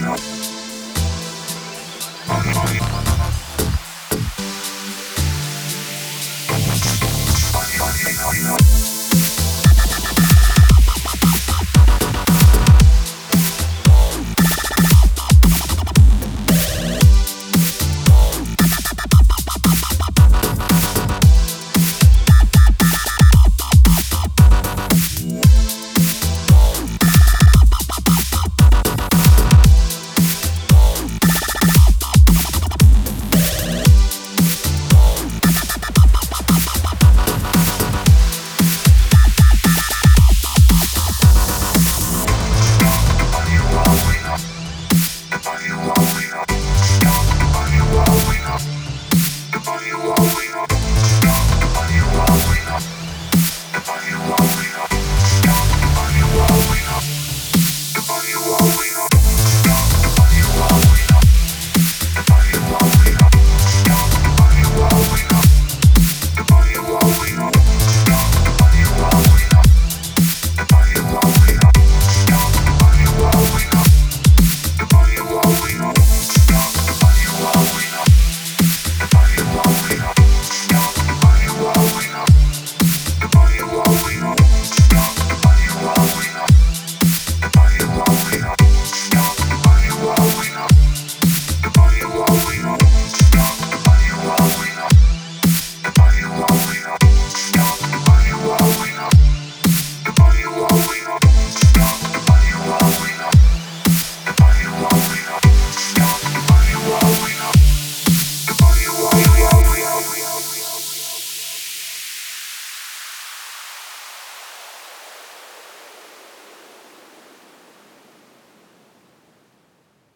Audio.